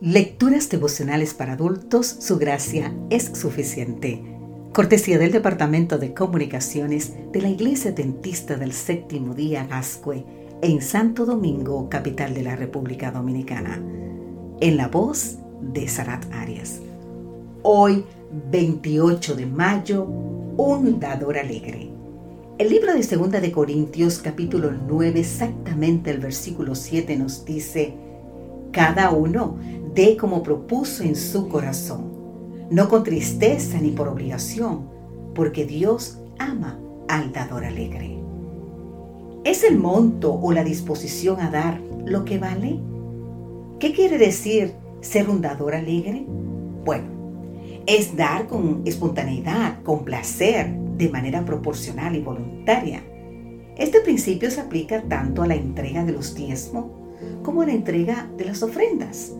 Lecturas devocionales para adultos, su gracia es suficiente. Cortesía del Departamento de Comunicaciones de la Iglesia Dentista del Séptimo Día Gascue en Santo Domingo, capital de la República Dominicana. En la voz de Sarat Arias. Hoy, 28 de mayo, un dador alegre. El libro de Segunda de Corintios, capítulo 9, exactamente el versículo 7 nos dice, cada uno dé como propuso en su corazón, no con tristeza ni por obligación, porque Dios ama al dador alegre. ¿Es el monto o la disposición a dar lo que vale? ¿Qué quiere decir ser un dador alegre? Bueno, es dar con espontaneidad, con placer, de manera proporcional y voluntaria. Este principio se aplica tanto a la entrega de los diezmos como a la entrega de las ofrendas.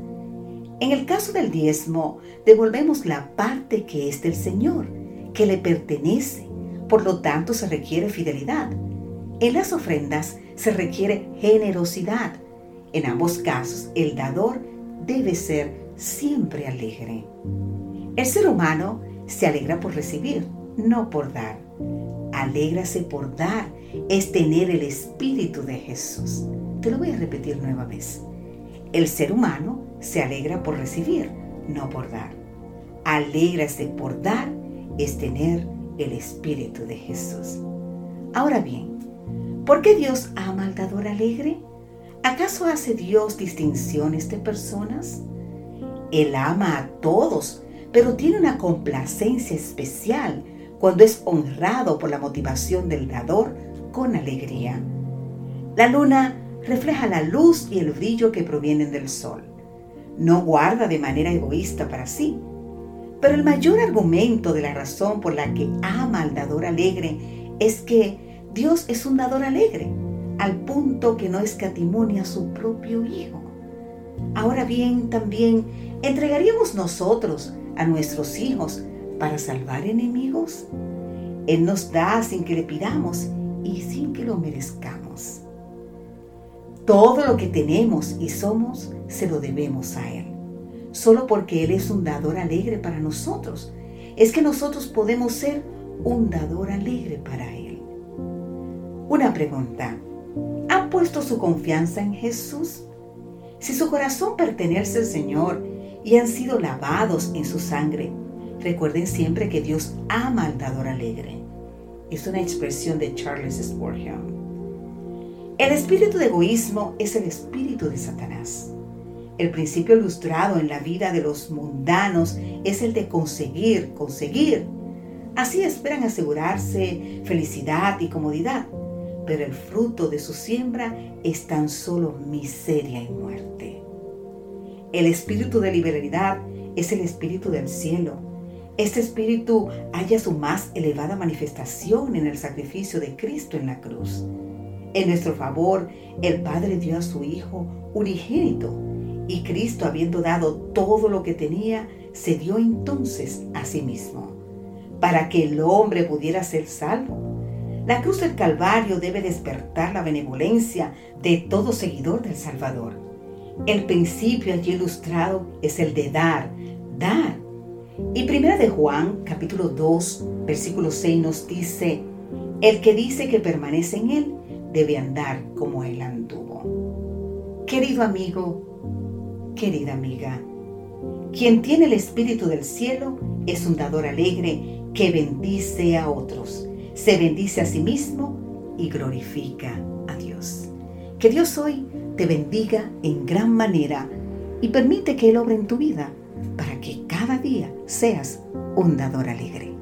En el caso del diezmo, devolvemos la parte que es del Señor, que le pertenece, por lo tanto se requiere fidelidad. En las ofrendas se requiere generosidad. En ambos casos, el dador debe ser siempre alegre. El ser humano se alegra por recibir, no por dar. Alégrase por dar, es tener el espíritu de Jesús. Te lo voy a repetir nueva vez. El ser humano se alegra por recibir, no por dar. Alégrase por dar es tener el Espíritu de Jesús. Ahora bien, ¿por qué Dios ama al dador alegre? ¿Acaso hace Dios distinciones de personas? Él ama a todos, pero tiene una complacencia especial cuando es honrado por la motivación del dador con alegría. La luna refleja la luz y el brillo que provienen del sol. No guarda de manera egoísta para sí. Pero el mayor argumento de la razón por la que ama al dador alegre es que Dios es un dador alegre, al punto que no escatimonia a su propio Hijo. Ahora bien, también, ¿entregaríamos nosotros a nuestros hijos para salvar enemigos? Él nos da sin que le pidamos y sin que lo merezcamos. Todo lo que tenemos y somos se lo debemos a Él. Solo porque Él es un dador alegre para nosotros, es que nosotros podemos ser un dador alegre para Él. Una pregunta. ¿Ha puesto su confianza en Jesús? Si su corazón pertenece al Señor y han sido lavados en su sangre, recuerden siempre que Dios ama al dador alegre. Es una expresión de Charles Spurgeon. El espíritu de egoísmo es el espíritu de Satanás. El principio ilustrado en la vida de los mundanos es el de conseguir, conseguir. Así esperan asegurarse felicidad y comodidad, pero el fruto de su siembra es tan solo miseria y muerte. El espíritu de liberalidad es el espíritu del cielo. Este espíritu halla su más elevada manifestación en el sacrificio de Cristo en la cruz. En nuestro favor, el Padre dio a su Hijo unigénito y Cristo, habiendo dado todo lo que tenía, se dio entonces a sí mismo, para que el hombre pudiera ser salvo. La cruz del Calvario debe despertar la benevolencia de todo seguidor del Salvador. El principio allí ilustrado es el de dar, dar. Y primera de Juan, capítulo 2, versículo 6 nos dice, el que dice que permanece en él, debe andar como Él anduvo. Querido amigo, querida amiga, quien tiene el Espíritu del cielo es un dador alegre que bendice a otros, se bendice a sí mismo y glorifica a Dios. Que Dios hoy te bendiga en gran manera y permite que Él obre en tu vida para que cada día seas un dador alegre.